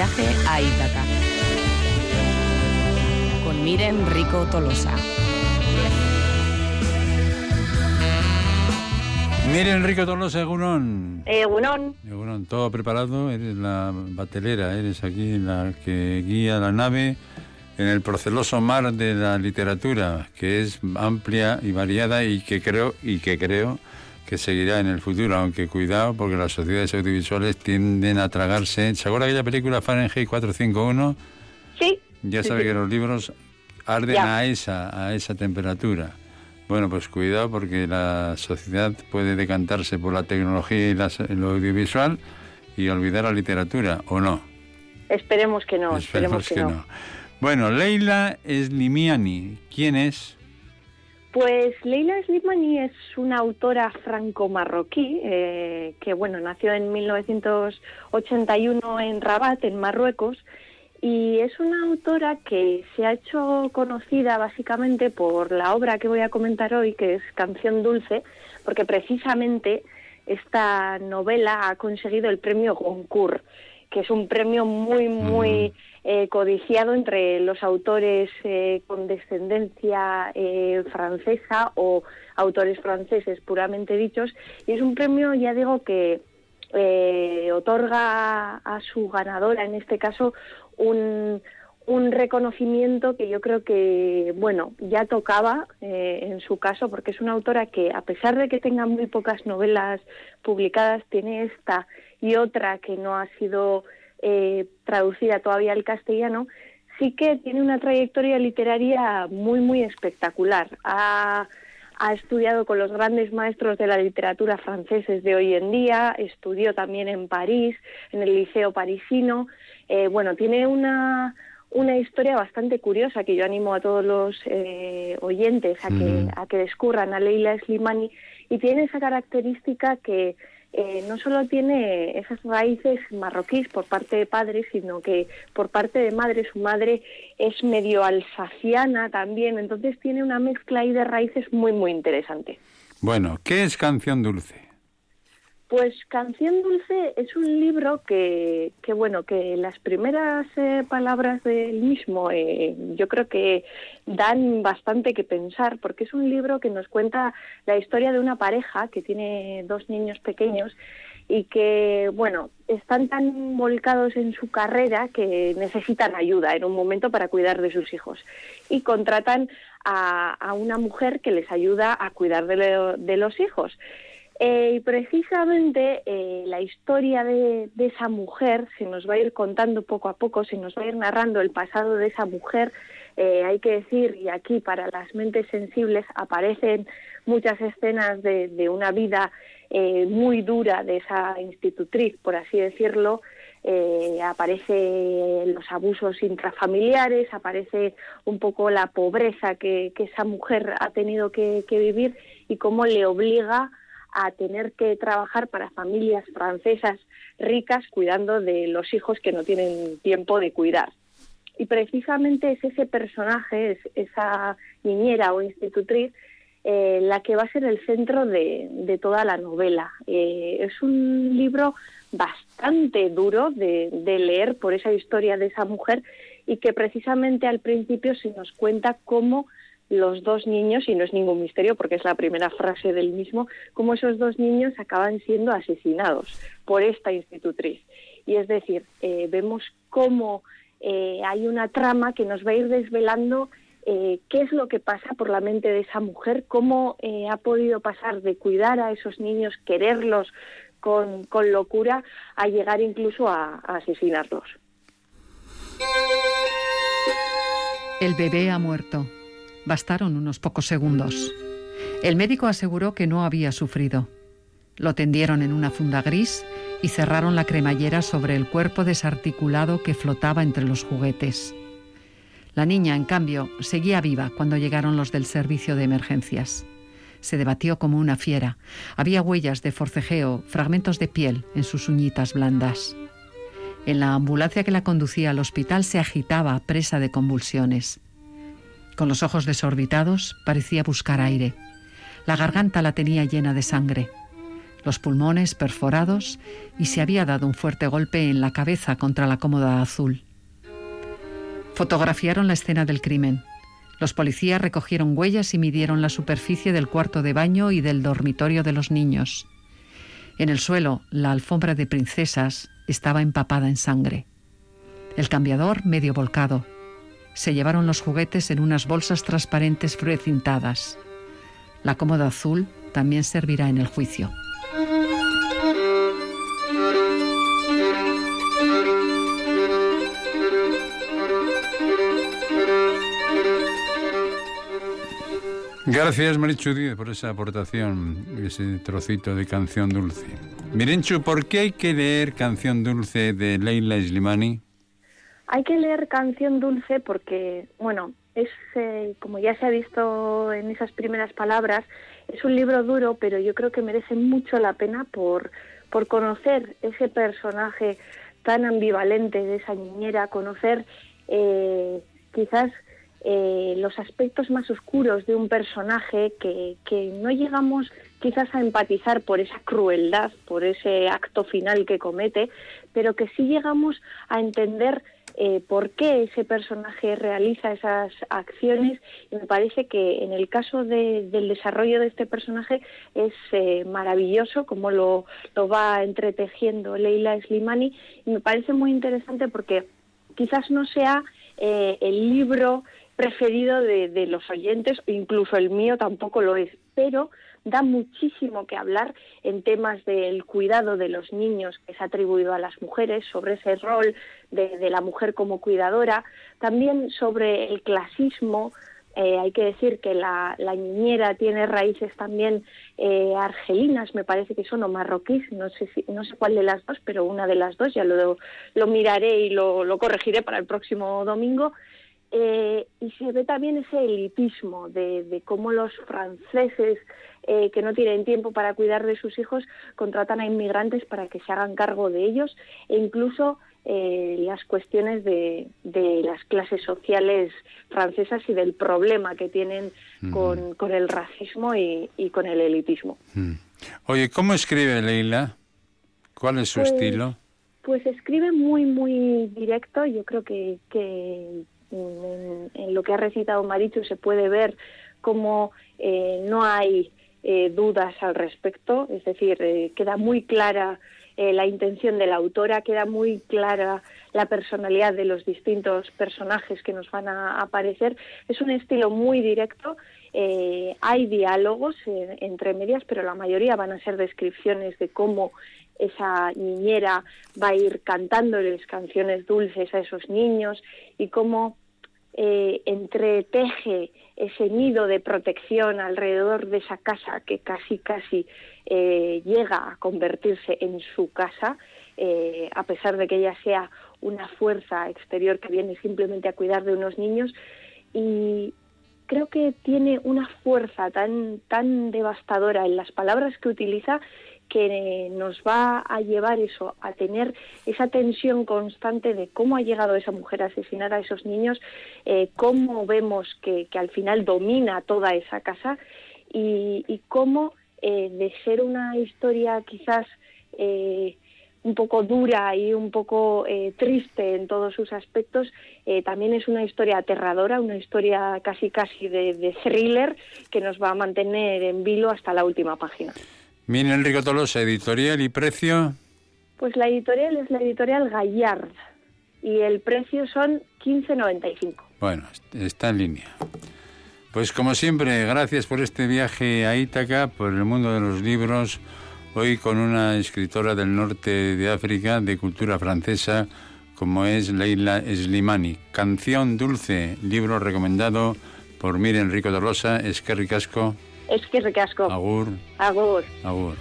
viaje a Ítaca. Con Miren Rico Tolosa. Miren Rico Tolosa, Egunon. Egunon. Egunon, todo preparado, eres la batelera, eres aquí la que guía la nave en el proceloso mar de la literatura, que es amplia y variada y que creo y que creo que seguirá en el futuro, aunque cuidado porque las sociedades audiovisuales tienden a tragarse. ¿Se acuerda aquella película Fahrenheit 451? Sí. Ya sabe que los libros arden a esa a esa temperatura. Bueno, pues cuidado porque la sociedad puede decantarse por la tecnología y lo audiovisual y olvidar la literatura, ¿o no? Esperemos que no. Esperemos, que, no. Bueno, Leila Slimani, ¿quién es? Pues Leila Slimani es una autora franco-marroquí eh, que, bueno, nació en 1981 en Rabat, en Marruecos, y es una autora que se ha hecho conocida básicamente por la obra que voy a comentar hoy, que es Canción Dulce, porque precisamente esta novela ha conseguido el premio Goncourt, que es un premio muy, muy eh, codiciado entre los autores eh, con descendencia eh, francesa o autores franceses puramente dichos, y es un premio, ya digo, que otorga a su ganadora, en este caso, un, reconocimiento que yo creo que, bueno, ya tocaba eh, en su caso, porque es una autora que, a pesar de que tenga muy pocas novelas publicadas, tiene esta y otra que no ha sido eh, traducida todavía al castellano, sí que tiene una trayectoria literaria muy, muy espectacular. Ha, ha estudiado con los grandes maestros de la literatura franceses de hoy en día, estudió también en París, en el Liceo Parisino, eh, bueno, tiene una, una historia bastante curiosa que yo animo a todos los eh, oyentes a que, a que descubran a Leila Slimani y tiene esa característica que eh, no solo tiene esas raíces marroquíes por parte de padre, sino que por parte de madre, su madre es medio alsaciana también, entonces tiene una mezcla ahí de raíces muy, muy interesante. Bueno, ¿qué es Canción Dulce? Pues Canción Dulce es un libro que, bueno, que las primeras eh, palabras del mismo eh, yo creo que dan bastante que pensar, porque es un libro que nos cuenta la historia de una pareja que tiene dos niños pequeños y que, bueno, están tan volcados en su carrera que necesitan ayuda en un momento para cuidar de sus hijos. Y contratan a, una mujer que les ayuda a cuidar de los hijos. Eh, y precisamente eh, la historia de, esa mujer se nos va a ir contando poco a poco, se nos va a ir narrando el pasado de esa mujer. Eh, hay que decir, y aquí para las mentes sensibles aparecen muchas escenas de, una vida muy dura de esa institutriz, por así decirlo. aparece los abusos intrafamiliares, aparece un poco la pobreza que, esa mujer ha tenido que, que vivir y cómo le obliga a tener que trabajar para familias francesas ricas cuidando de los hijos que no tienen tiempo de cuidar. Y precisamente es ese personaje, es esa niñera o institutriz, eh, la que va a ser el centro de, toda la novela. Eh, es un libro bastante duro de, de, leer por esa historia de esa mujer y que precisamente al principio se nos cuenta cómo los dos niños, y no es ningún misterio porque es la primera frase del mismo, cómo esos dos niños acaban siendo asesinados por esta institutriz. Y es decir, eh, vemos cómo eh, hay una trama que nos va a ir desvelando eh, qué es lo que pasa por la mente de esa mujer, cómo ha podido pasar de cuidar a esos niños, quererlos con, con locura, a llegar incluso a asesinarlos. El bebé ha muerto. Bastaron unos pocos segundos. El médico aseguró que no había sufrido. Lo tendieron en una funda gris y cerraron la cremallera sobre el cuerpo desarticulado que flotaba entre los juguetes. La niña, en cambio, seguía viva cuando llegaron los del servicio de emergencias. Se debatió como una fiera. Había huellas de forcejeo, fragmentos de piel en sus uñitas blandas. En la ambulancia que la conducía al hospital se agitaba, presa de convulsiones. Con los ojos desorbitados parecía buscar aire. La garganta la tenía llena de sangre. los pulmones perforados y se había dado un fuerte golpe en la cabeza contra la cómoda azul. Fotografiaron la escena del crimen. Los policías recogieron huellas y midieron la superficie del cuarto de baño y del dormitorio de los niños. En el suelo, la alfombra de princesas estaba empapada en sangre. El cambiador medio volcado. Se llevaron los juguetes en unas bolsas transparentes precintadas. La cómoda azul también servirá en el juicio. Gracias, Marichu Díez, por esa aportación, ese trocito de Canción Dulce. Mirenchu, ¿por qué hay que leer Canción Dulce de Leila Slimani? Hay que leer Canción Dulce porque, bueno, es, como ya se ha visto en esas primeras palabras, es un libro duro, pero yo creo que merece mucho la pena por, por conocer ese personaje tan ambivalente de esa niñera, conocer eh, quizás eh, los aspectos más oscuros de un personaje que, que no llegamos quizás a empatizar por esa crueldad, por ese acto final que comete, pero que sí llegamos a entender eh, por qué ese personaje realiza esas acciones. Y me parece que en el caso del desarrollo de este personaje es eh, maravilloso como lo, lo va entretejiendo Leila Slimani. Y me parece muy interesante porque quizás no sea eh, el libro preferido de, de los oyentes, incluso el mío tampoco lo es, pero da muchísimo que hablar en temas del cuidado de los niños que es atribuido a las mujeres, sobre ese rol de, la mujer como cuidadora, también sobre el clasismo. Eh, hay que decir que la, niñera tiene raíces también eh, argelinas, me parece que son o marroquíes, no sé, si, no sé cuál de las dos, pero una de las dos, ya lo, lo miraré y lo corregiré para el próximo domingo. Eh, y se ve también ese elitismo de, cómo los franceses eh, que no tienen tiempo para cuidar de sus hijos contratan a inmigrantes para que se hagan cargo de ellos e incluso eh, las cuestiones de, las clases sociales francesas y del problema que tienen con, el racismo y, con el elitismo. Oye, ¿cómo escribe Leila? ¿Cuál es su pues, estilo? Pues escribe muy, muy directo. Yo creo que, que en, lo que ha recitado Marichu se puede ver cómo eh, no hay eh, dudas al respecto, es decir, eh, queda muy clara la intención de la autora, queda muy clara la personalidad de los distintos personajes que nos van a aparecer. Es un estilo muy directo. hay diálogos entre medias, pero la mayoría van a ser descripciones de cómo esa niñera va a ir cantándoles canciones dulces a esos niños y cómo eh, entreteje ese nido de protección alrededor de esa casa que casi casi eh, llega a convertirse en su casa, eh, a pesar de que ella sea una fuerza exterior que viene simplemente a cuidar de unos niños. Y creo que tiene una fuerza tan, tan devastadora en las palabras que utiliza que nos va a llevar eso, a tener esa tensión constante de cómo ha llegado esa mujer a asesinar a esos niños, eh, cómo vemos que, al final domina toda esa casa y, cómo eh, de ser una historia quizás eh, un poco dura y un poco triste en todos sus aspectos, también es una historia aterradora, una historia casi casi de thriller que nos va a mantener en vilo hasta la última página. Mira, Enrico Tolosa, editorial y precio. Pues la editorial es la editorial Gallard y el precio son 15.95. Bueno, está en línea. Pues como siempre, gracias por este viaje a Ítaca, por el mundo de los libros, hoy con una escritora del norte de África, de cultura francesa, como es Leila Slimani. Canción Dulce, libro recomendado por Miriam Enrico Tolosa, Esquerri Casco. Eskerrik asko. Agur. Agur. Agur.